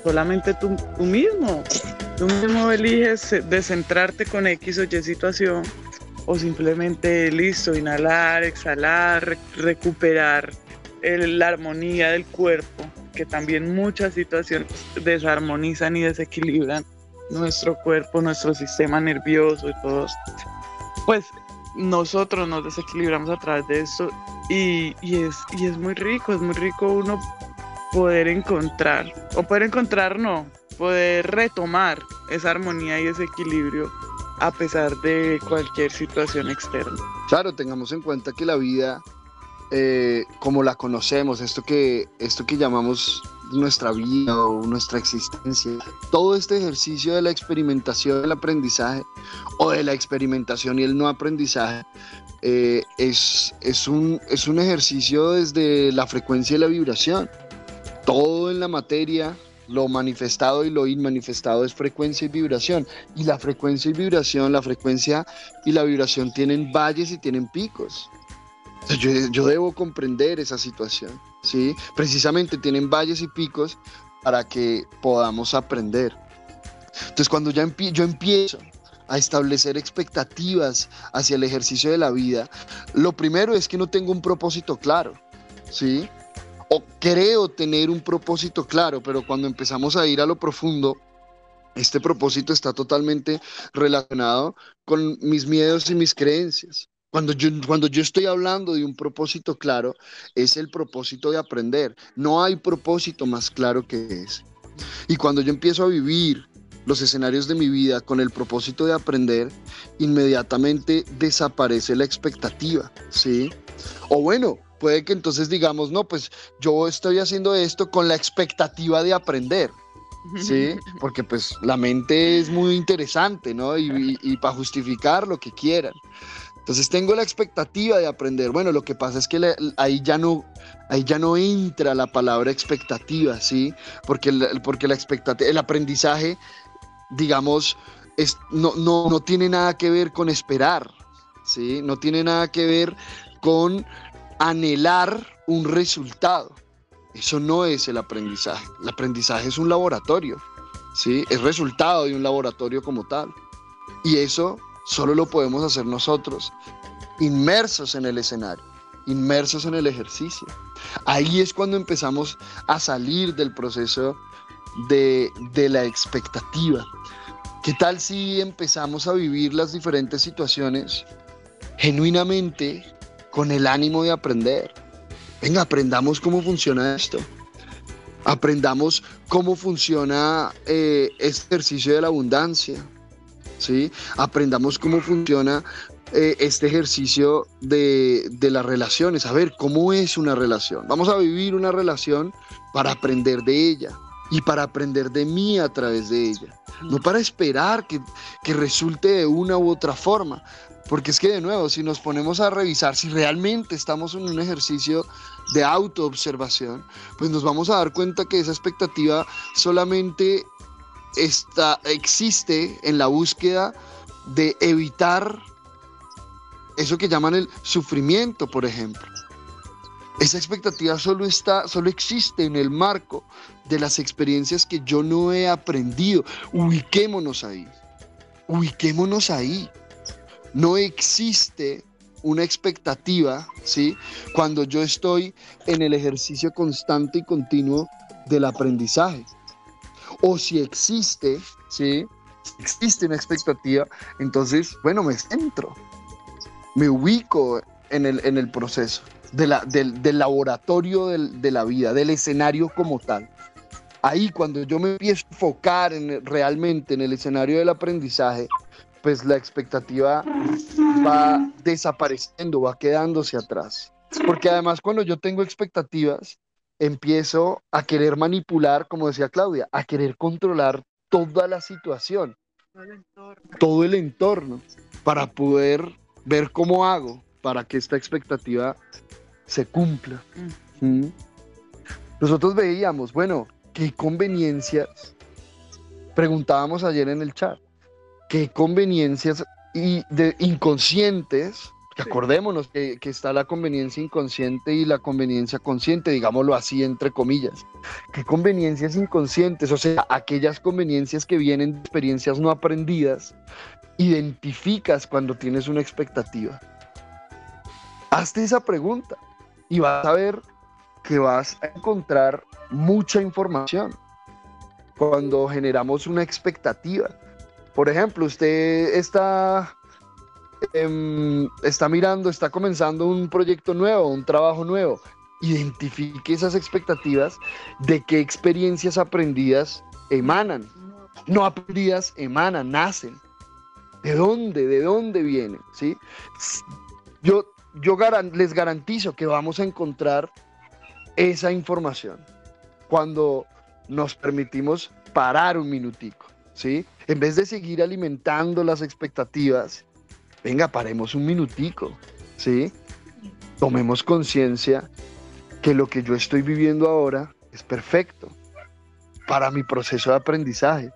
Solamente tú, tú mismo. Tú mismo eliges descentrarte con X o Y situación o simplemente listo, inhalar, exhalar, recuperar la armonía del cuerpo, que también muchas situaciones desarmonizan y desequilibran nuestro cuerpo, nuestro sistema nervioso y todo. Pues nosotros nos desequilibramos a través de eso y, y, es, y es muy rico, es muy rico uno poder encontrar, o poder encontrar no, poder retomar esa armonía y ese equilibrio a pesar de cualquier situación externa. Claro, tengamos en cuenta que la vida, eh, como la conocemos, esto que, esto que llamamos nuestra vida o nuestra existencia, todo este ejercicio de la experimentación del aprendizaje o de la experimentación y el no aprendizaje, eh, es, es, un, es un ejercicio desde la frecuencia y la vibración. Todo en la materia lo manifestado y lo inmanifestado es frecuencia y vibración. Y la frecuencia y vibración, la frecuencia y la vibración tienen valles y tienen picos. Yo, debo comprender esa situación, ¿sí? Precisamente tienen valles y picos para que podamos aprender. Entonces, cuando ya yo empiezo a establecer expectativas hacia el ejercicio de la vida, lo primero es que no tengo un propósito claro, ¿sí? o creo tener un propósito claro, pero cuando empezamos a ir a lo profundo, este propósito está totalmente relacionado con mis miedos y mis creencias. Cuando yo, cuando yo estoy hablando de un propósito claro, es el propósito de aprender. No hay propósito más claro que ese. Y cuando yo empiezo a vivir los escenarios de mi vida con el propósito de aprender, inmediatamente desaparece la expectativa, ¿sí? O bueno, puede que entonces digamos, no, pues yo estoy haciendo esto con la expectativa de aprender. Sí, porque pues la mente es muy interesante, ¿no? Y, para justificar lo que quieran. Entonces tengo la expectativa de aprender. Bueno, lo que pasa es que ahí, ya no, ahí ya no entra la palabra expectativa, ¿sí? Porque, porque la expectativa, el aprendizaje, digamos, es, no, no, no tiene nada que ver con esperar, ¿sí? No tiene nada que ver con anhelar un resultado. Eso no es el aprendizaje. El aprendizaje es un laboratorio, ¿sí? Es resultado de un laboratorio como tal. Y eso solo lo podemos hacer nosotros, inmersos en el escenario. inmersos en el ejercicio. Ahí es cuando empezamos a salir del proceso de, de la expectativa. ¿Qué tal si empezamos a vivir las diferentes situaciones genuinamente con el ánimo de aprender? Venga, aprendamos cómo funciona esto. Aprendamos cómo funciona eh, este ejercicio de la abundancia. ¿Sí? Aprendamos cómo funciona eh, este ejercicio de, de las relaciones. A ver, ¿cómo es una relación? Vamos a vivir una relación para aprender de ella y para aprender de mí a través de ella no para esperar que, resulte de una u otra forma. Porque es que de nuevo, si nos ponemos a revisar si realmente estamos en un ejercicio de autoobservación, pues nos vamos a dar cuenta que esa expectativa solamente existe en la búsqueda de evitar eso que llaman el sufrimiento, por ejemplo. Esa expectativa solo está, solo existe en el marco de las experiencias que yo no he aprendido. Ubiquémonos ahí. Ubiquémonos ahí. No existe una expectativa, ¿sí? Cuando yo estoy en el ejercicio constante y continuo del aprendizaje. O si existe, ¿sí? Existe una expectativa, entonces, bueno, me centro, me ubico en el, en el proceso del, laboratorio de la vida, del escenario como tal. Ahí cuando yo me empiezo a enfocar en, realmente en el escenario del aprendizaje, pues la expectativa va desapareciendo, va quedándose atrás. Porque además cuando yo tengo expectativas, empiezo a querer manipular, como decía Claudia, a querer controlar toda la situación, todo el entorno, para poder ver cómo hago para que esta expectativa se cumpla. Mm. Nosotros veíamos, bueno, qué conveniencias, preguntábamos ayer en el chat, qué conveniencias y de inconscientes, acordémonos que, que, está la conveniencia inconsciente y la conveniencia consciente, digámoslo así entre comillas, qué conveniencias inconscientes, o sea, aquellas conveniencias que vienen de experiencias no aprendidas, identificas cuando tienes una expectativa. Hazte esa pregunta y vas a ver que vas a encontrar mucha información cuando generamos una expectativa. Por ejemplo, usted está, em, está mirando, está comenzando un proyecto nuevo, un trabajo nuevo. Identifique esas expectativas de qué experiencias aprendidas emanan. No aprendidas emanan, nacen. ¿De dónde? ¿De dónde vienen? ¿Sí? Yo yo les garantizo que vamos a encontrar esa información cuando nos permitimos parar un minutico, ¿sí? En vez de seguir alimentando las expectativas, venga, paremos un minutico, ¿sí? Tomemos conciencia que lo que yo estoy viviendo ahora es perfecto para mi proceso de aprendizaje.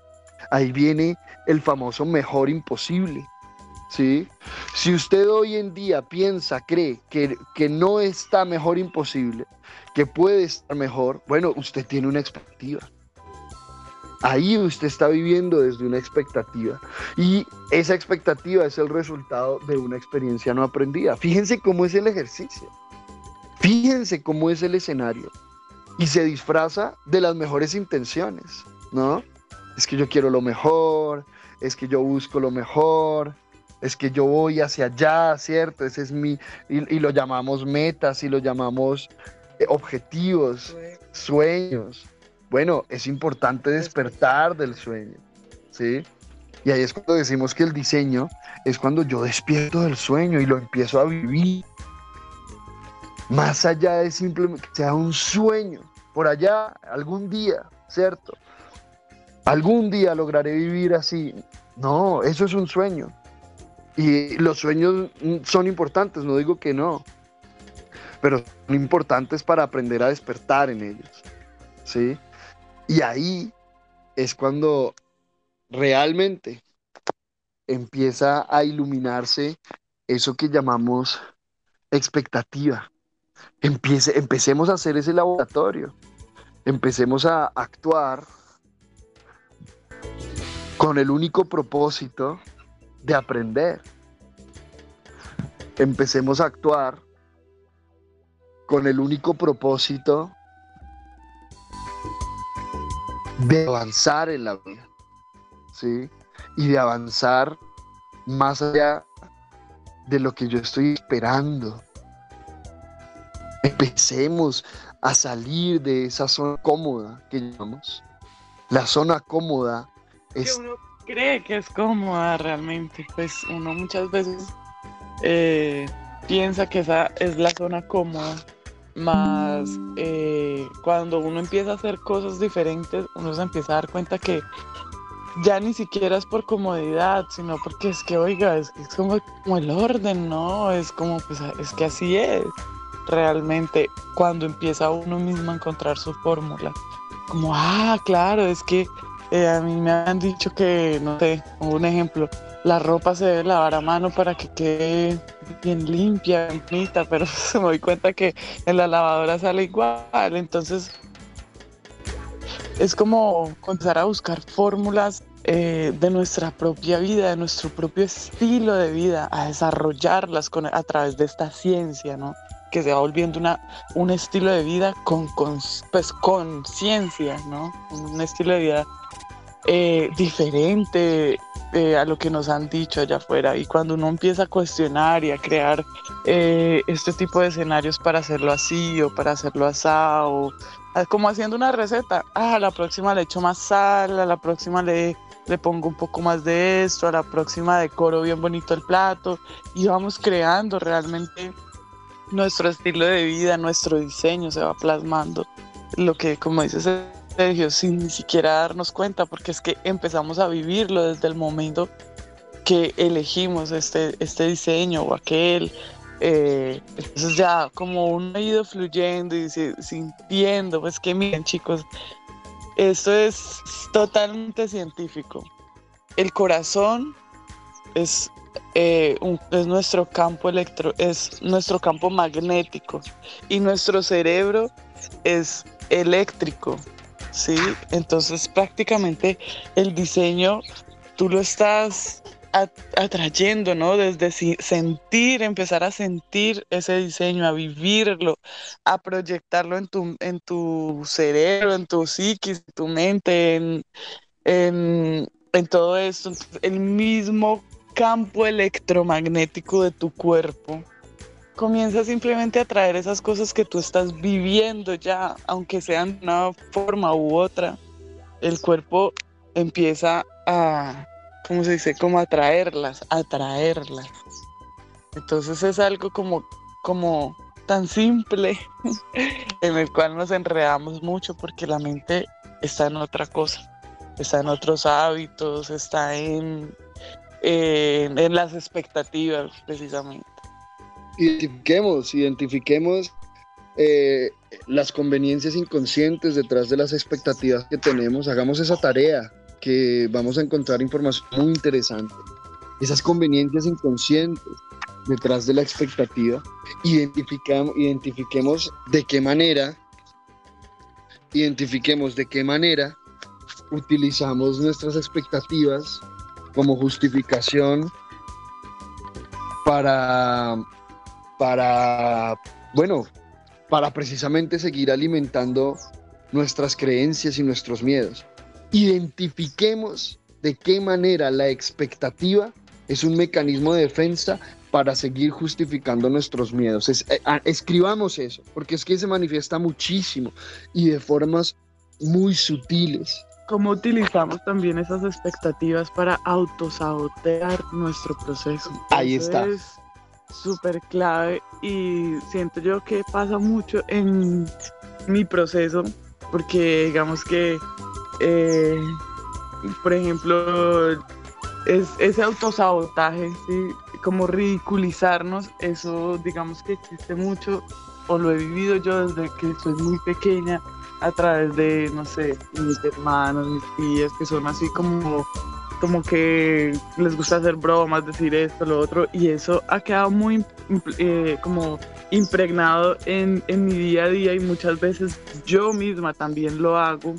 Ahí viene el famoso mejor imposible. ¿sí? Si usted hoy en día piensa, cree que, que no está mejor imposible, que puede estar mejor, bueno, usted tiene una expectativa. Ahí usted está viviendo desde una expectativa y esa expectativa es el resultado de una experiencia no aprendida. Fíjense cómo es el ejercicio, fíjense cómo es el escenario y se disfraza de las mejores intenciones, ¿no? Es que yo quiero lo mejor, es que yo busco lo mejor, es que yo voy hacia allá, ¿cierto? Ese es mi, y, lo llamamos metas y lo llamamos eh, objetivos, sueños. Bueno, es importante despertar del sueño, ¿sí? Y ahí es cuando decimos que el diseño es cuando yo despierto del sueño y lo empiezo a vivir. Más allá de simplemente que sea un sueño, por allá, algún día, ¿cierto? Algún día lograré vivir así. No, eso es un sueño. Y los sueños son importantes, no digo que no, pero son importantes para aprender a despertar en ellos. ¿sí? Y ahí es cuando realmente empieza a iluminarse eso que llamamos expectativa. Empecemos a hacer ese laboratorio, empecemos a actuar con el único propósito de aprender. Empecemos a actuar con el único propósito de avanzar en la vida, ¿sí? Y de avanzar más allá de lo que yo estoy esperando. Empecemos a salir de esa zona cómoda que llamamos. La zona cómoda es... uno cree que es cómoda realmente, pues uno muchas veces eh, piensa que esa es la zona cómoda, más eh, cuando uno empieza a hacer cosas diferentes, uno se empieza a dar cuenta que ya ni siquiera es por comodidad, sino porque es que, oiga, es, es como, el orden, ¿no? Es como, pues, es que así es realmente cuando empieza uno mismo a encontrar su fórmula. Como, ah, claro, es que eh, a mí me han dicho que, no sé, un ejemplo, la ropa se debe lavar a mano para que quede bien limpia, bonita, pero me doy cuenta que en la lavadora sale igual, entonces es como comenzar a buscar fórmulas eh, de nuestra propia vida, de nuestro propio estilo de vida, a desarrollarlas con, a través de esta ciencia, ¿no? Que se va volviendo una, un estilo de vida con, con pues, conciencia, ¿no? Un estilo de vida eh, diferente eh, a lo que nos han dicho allá afuera. Y cuando uno empieza a cuestionar y a crear eh, este tipo de escenarios para hacerlo así o para hacerlo asado, ah, como haciendo una receta, ah, a la próxima le echo más sal, a la próxima le, le pongo un poco más de esto, a la próxima decoro bien bonito el plato y vamos creando realmente nuestro estilo de vida, nuestro diseño se va plasmando. Lo que, como dices, sin ni siquiera darnos cuenta, porque es que empezamos a vivirlo desde el momento que elegimos este, este diseño o aquel. Eh, entonces ya como uno ha ido fluyendo y sintiendo, pues que miren chicos, esto es totalmente científico. El corazón es, eh, es nuestro campo electro, es nuestro campo magnético y nuestro cerebro es eléctrico. ¿Sí? Entonces prácticamente el diseño tú lo estás atrayendo, ¿no? Desde sentir, empezar a sentir ese diseño, a vivirlo, a proyectarlo en tu, en tu cerebro, en tu psiquis, en tu mente, en, en, todo esto. El mismo campo electromagnético de tu cuerpo comienza simplemente a traer esas cosas que tú estás viviendo ya, aunque sean de una forma u otra. El cuerpo empieza a, ¿cómo se dice? Como a traerlas, a traerlas. Entonces es algo como, como tan simple en el cual nos enredamos mucho porque la mente está en otra cosa, está en otros hábitos, está en, en las expectativas precisamente identifiquemos, identifiquemos eh, las conveniencias inconscientes detrás de las expectativas que tenemos, hagamos esa tarea que vamos a encontrar información muy interesante. Esas conveniencias inconscientes detrás de la expectativa, identificamos, identifiquemos de qué manera, identifiquemos de qué manera utilizamos nuestras expectativas como justificación para para, bueno, para precisamente seguir alimentando nuestras creencias y nuestros miedos. Identifiquemos de qué manera la expectativa es un mecanismo de defensa para seguir justificando nuestros miedos. Eh, ah, escribamos eso, porque es que se manifiesta muchísimo y de formas muy sutiles. ¿Cómo utilizamos también esas expectativas para autosabotear nuestro proceso? Ahí está súper clave y siento yo que pasa mucho en mi proceso porque digamos que, eh, por ejemplo, es ese autosabotaje, ¿sí? como ridiculizarnos, eso digamos que existe mucho o lo he vivido yo desde que soy muy pequeña a través de, no sé, mis hermanos, mis tías, que son así como como que les gusta hacer bromas, decir esto, lo otro, y eso ha quedado muy eh, como impregnado en, en, mi día a día y muchas veces yo misma también lo hago,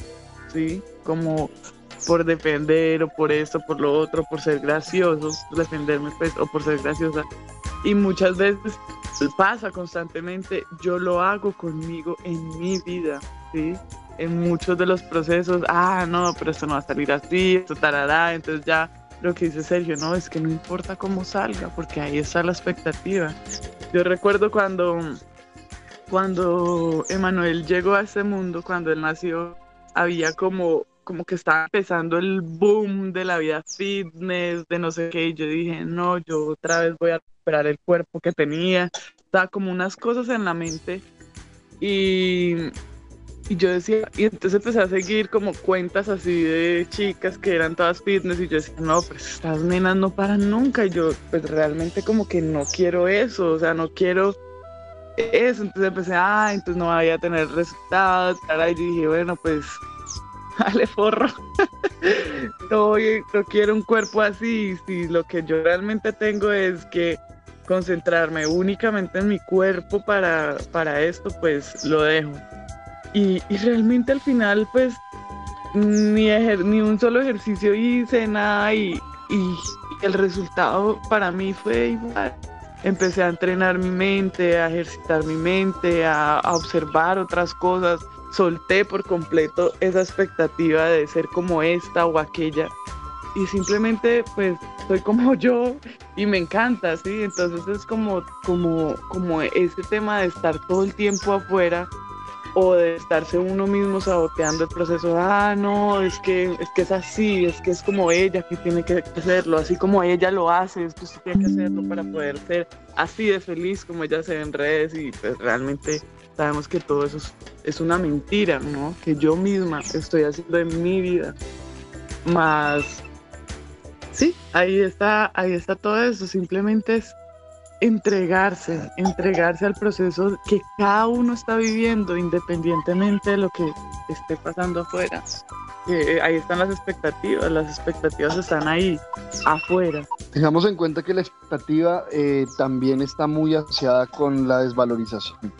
¿sí? Como por defender o por esto, por lo otro, por ser gracioso, defenderme pues, o por ser graciosa. Y muchas veces pasa constantemente, yo lo hago conmigo en mi vida, ¿sí? En muchos de los procesos, ah, no, pero esto no va a salir así, esto tarará, entonces ya lo que dice Sergio, no, es que no importa cómo salga, porque ahí está la expectativa. Yo recuerdo cuando, cuando Emanuel llegó a este mundo, cuando él nació, había como, como que estaba empezando el boom de la vida fitness, de no sé qué, y yo dije, no, yo otra vez voy a recuperar el cuerpo que tenía, estaba como unas cosas en la mente, y y yo decía, y entonces empecé a seguir como cuentas así de chicas que eran todas fitness y yo decía, no, pues estas nenas no paran nunca. Y yo, pues realmente como que no quiero eso, o sea, no quiero eso. Entonces empecé, ah, entonces no voy a tener resultados. Y dije, bueno, pues, dale forro. no, no quiero un cuerpo así. Si lo que yo realmente tengo es que concentrarme únicamente en mi cuerpo para, para esto, pues lo dejo. Y, realmente al final, pues, ni, un solo ejercicio hice, nada, y, y, el resultado para mí fue igual. Empecé a entrenar mi mente, a ejercitar mi mente, a, a observar otras cosas. Solté por completo esa expectativa de ser como esta o aquella. Y simplemente, pues, soy como yo y me encanta, ¿sí? Entonces es como, como, como ese tema de estar todo el tiempo afuera o de estarse uno mismo saboteando el proceso, ah, no, es que, es que es así, es que es como ella que tiene que hacerlo, así como ella lo hace, es que usted tiene que hacerlo para poder ser así de feliz como ella se ve en redes y pues realmente sabemos que todo eso es, una mentira, ¿no? Que yo misma estoy haciendo en mi vida. Más, sí, ahí está, ahí está todo eso, simplemente es entregarse, entregarse al proceso que cada uno está viviendo independientemente de lo que esté pasando afuera. Eh, ahí están las expectativas, las expectativas están ahí, afuera. Tengamos en cuenta que la expectativa eh, también está muy asociada con la desvalorización.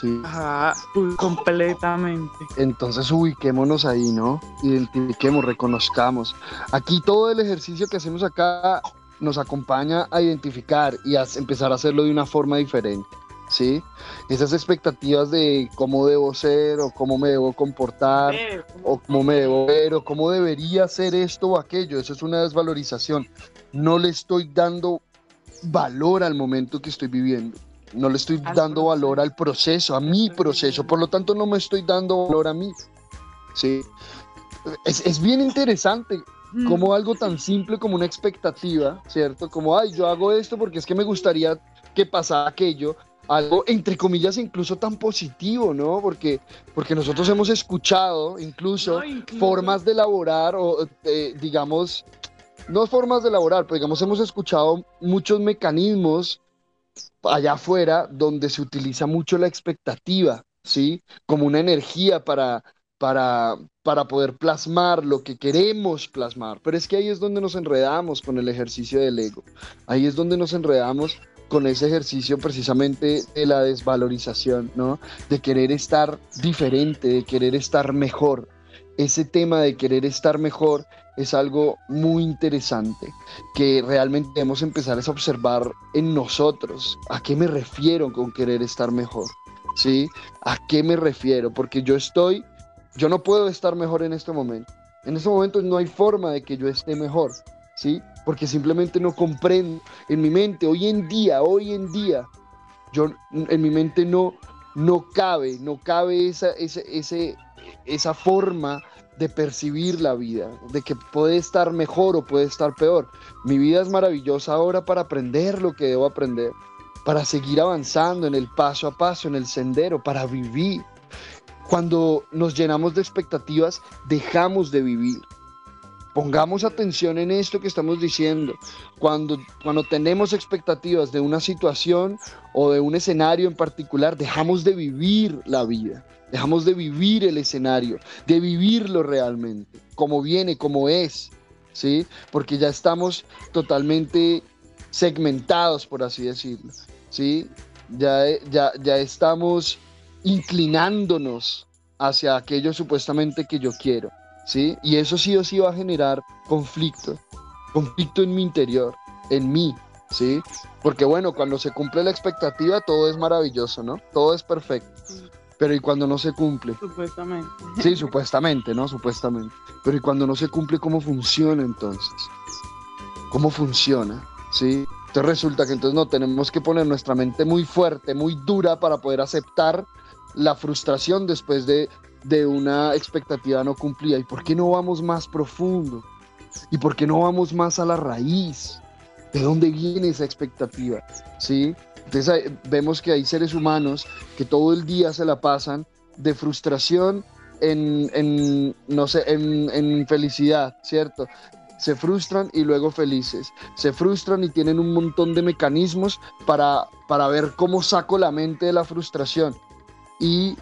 Sí. Ajá, completamente. Entonces ubiquémonos ahí, ¿no? Identifiquemos, reconozcamos. Aquí todo el ejercicio que hacemos acá nos acompaña a identificar y a empezar a hacerlo de una forma diferente. ¿sí? Esas expectativas de cómo debo ser o cómo me debo comportar o cómo me debo ver o cómo debería ser esto o aquello, eso es una desvalorización. No le estoy dando valor al momento que estoy viviendo. No le estoy dando valor al proceso, a mi proceso. Por lo tanto, no me estoy dando valor a mí. ¿sí? Es, es bien interesante como algo tan simple como una expectativa, ¿cierto? Como, ay, yo hago esto porque es que me gustaría que pasara aquello, algo entre comillas incluso tan positivo, ¿no? Porque, porque nosotros hemos escuchado incluso, formas de elaborar o eh, digamos, no formas de elaborar, pero digamos hemos escuchado muchos mecanismos allá afuera donde se utiliza mucho la expectativa, ¿sí? Como una energía para, para, para poder plasmar lo que queremos plasmar. Pero es que ahí es donde nos enredamos con el ejercicio del ego. Ahí es donde nos enredamos con ese ejercicio precisamente de la desvalorización, ¿no? De querer estar diferente, de querer estar mejor. Ese tema de querer estar mejor es algo muy interesante que realmente debemos empezar a observar en nosotros. ¿A qué me refiero con querer estar mejor? ¿Sí? ¿A qué me refiero? Porque yo estoy yo no puedo estar mejor en este momento. En este momento no hay forma de que yo esté mejor, ¿sí? Porque simplemente no comprendo. En mi mente, hoy en día, hoy en día, yo, en mi mente no, no cabe, no cabe esa, esa, esa forma de percibir la vida, de que puede estar mejor o puede estar peor. Mi vida es maravillosa ahora para aprender lo que debo aprender, para seguir avanzando en el paso a paso, en el sendero, para vivir. Cuando nos llenamos de expectativas, dejamos de vivir. Pongamos atención en esto que estamos diciendo. Cuando, cuando tenemos expectativas de una situación o de un escenario en particular, dejamos de vivir la vida, dejamos de vivir el escenario, de vivirlo realmente, como viene, como es, ¿sí? Porque ya estamos totalmente segmentados, por así decirlo, ¿sí? Ya, ya, ya estamos inclinándonos hacia aquello supuestamente que yo quiero, ¿sí? Y eso sí o sí va a generar conflicto, conflicto en mi interior, en mí, ¿sí? Porque bueno, cuando se cumple la expectativa todo es maravilloso, ¿no? Todo es perfecto. Pero ¿y cuando no se cumple? Supuestamente. Sí, supuestamente, ¿no? Supuestamente. Pero ¿y cuando no se cumple, cómo funciona entonces? ¿Cómo funciona? ¿Sí? Entonces resulta que entonces no tenemos que poner nuestra mente muy fuerte, muy dura para poder aceptar la frustración después de, de una expectativa no cumplida. ¿Y por qué no vamos más profundo? ¿Y por qué no vamos más a la raíz? ¿De dónde viene esa expectativa? ¿Sí? Entonces vemos que hay seres humanos que todo el día se la pasan de frustración en, no sé, en, felicidad, ¿cierto? Se frustran y luego felices. Se frustran y tienen un montón de mecanismos para, para ver cómo saco la mente de la frustración y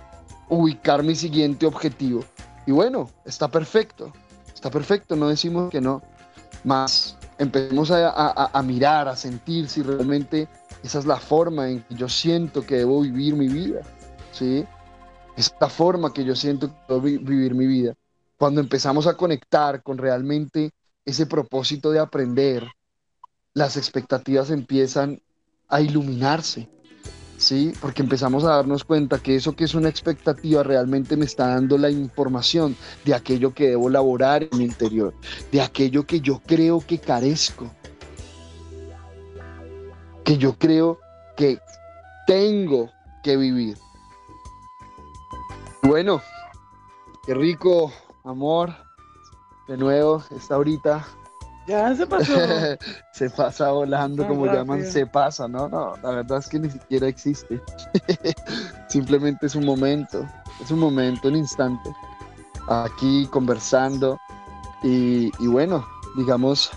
ubicar mi siguiente objetivo. Y bueno, está perfecto, está perfecto, no decimos que no. Más empecemos a mirar, a sentir si realmente esa es la forma en que yo siento que debo vivir mi vida, ¿sí? Esa es la forma que yo siento que debo vivir mi vida. Cuando empezamos a conectar con realmente ese propósito de aprender, las expectativas empiezan a iluminarse, ¿sí? Porque empezamos a darnos cuenta que eso que es una expectativa realmente me está dando la información de aquello que debo elaborar en mi interior, de aquello que yo creo que carezco, que yo creo que tengo que vivir. Bueno, qué rico, amor. De nuevo, esta ahorita. Ya se pasó. se pasa volando, como llaman, se pasa, ¿no? No, la verdad es que ni siquiera existe. Simplemente es un momento, es un momento, un instante. Aquí conversando. Y, y bueno, digamos,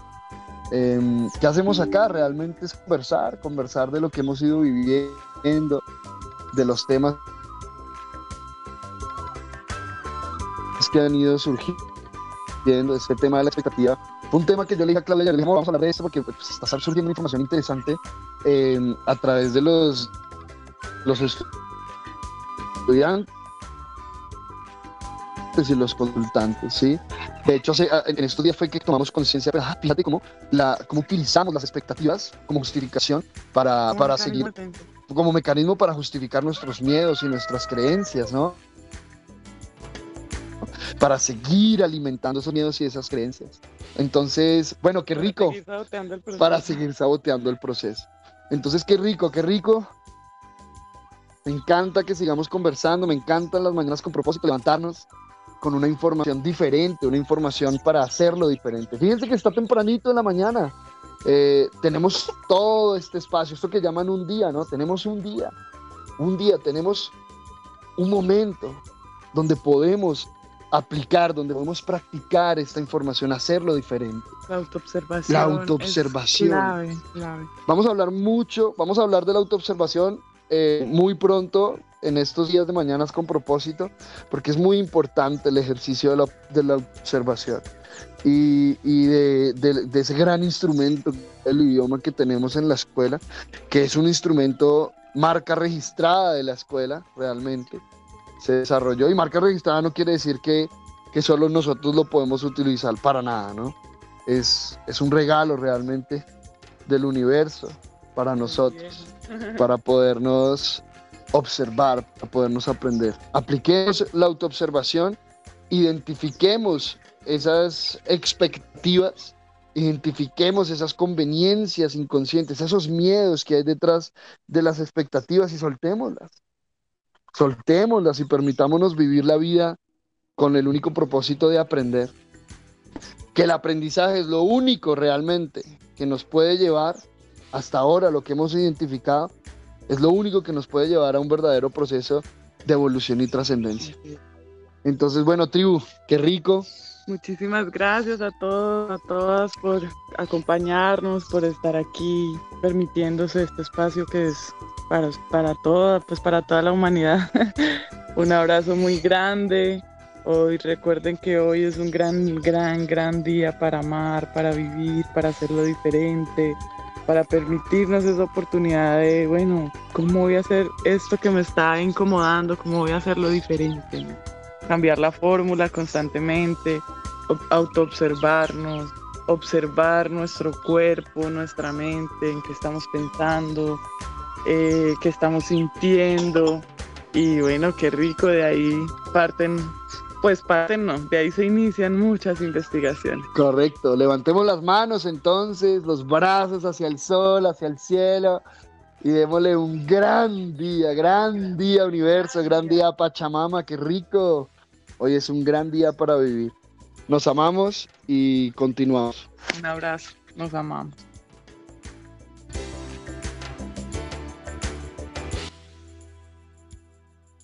Em, ¿Qué hacemos acá? Realmente es conversar, conversar de lo que hemos ido viviendo, de los temas que han ido surgiendo, este tema de la expectativa. Fue un tema que yo le dije a Claudia, le dije, vamos a hablar de esto porque pues, está surgiendo información interesante em, a través de los, los estudiantes y los consultantes, ¿sí? De hecho, en estos días fue que tomamos conciencia, ah, fíjate cómo, la, cómo utilizamos las expectativas como justificación para, para seguir, como mecanismo para justificar nuestros miedos y nuestras creencias, ¿no? Para seguir alimentando esos miedos y esas creencias. Entonces, bueno, qué rico. Para seguir saboteando el proceso. Entonces, qué rico, qué rico me encanta que sigamos conversando, me encantan las mañanas con propósito, levantarnos, con una información diferente, una información para hacerlo diferente. Fíjense que está tempranito en la mañana. Eh, tenemos todo este espacio, esto que llaman un día, ¿no? Tenemos un día, un día, tenemos un momento donde podemos aplicar, donde podemos practicar esta información, hacerlo diferente. La autoobservación. La autoobservación. Vamos a hablar mucho, vamos a hablar de la autoobservación eh, muy pronto en estos días de mañanas con propósito, porque es muy importante el ejercicio de la, observación y, de, ese gran instrumento, el idioma que tenemos en la escuela, que es un instrumento marca registrada de la escuela realmente. Se desarrolló y marca registrada no quiere decir que, que solo nosotros lo podemos utilizar para nada, ¿no? Es, es un regalo realmente del universo para nosotros, para podernos observar, para podernos aprender. Apliquemos la autoobservación, identifiquemos esas expectativas, identifiquemos esas conveniencias inconscientes, esos miedos que hay detrás de las expectativas y soltémoslas. Soltémoslas y permitámonos vivir la vida con el único propósito de aprender. Que el aprendizaje es lo único realmente que nos puede llevar hasta ahora, lo que hemos identificado, es lo único que nos puede llevar a un verdadero proceso de evolución y trascendencia. Entonces, bueno, tribu, qué rico. Muchísimas gracias a todos, a todas por acompañarnos, por estar aquí, permitiéndose este espacio que es para, para toda, pues para toda la humanidad. un abrazo muy grande. Hoy recuerden que hoy es un gran, gran, gran día para amar, para vivir, para hacerlo diferente, para permitirnos esa oportunidad de, bueno, ¿cómo voy a hacer esto que me está incomodando? ¿Cómo voy a hacerlo diferente? Cambiar la fórmula constantemente, autoobservarnos, observar nuestro cuerpo, nuestra mente, en qué estamos pensando, eh, qué estamos sintiendo. Y bueno, qué rico, de ahí parten, pues parten, no, de ahí se inician muchas investigaciones. Correcto, levantemos las manos entonces, los brazos hacia el sol, hacia el cielo, y démosle un gran día, gran día universo, gran día Pachamama, qué rico. Hoy es un gran día para vivir. Nos amamos y continuamos. Un abrazo, nos amamos.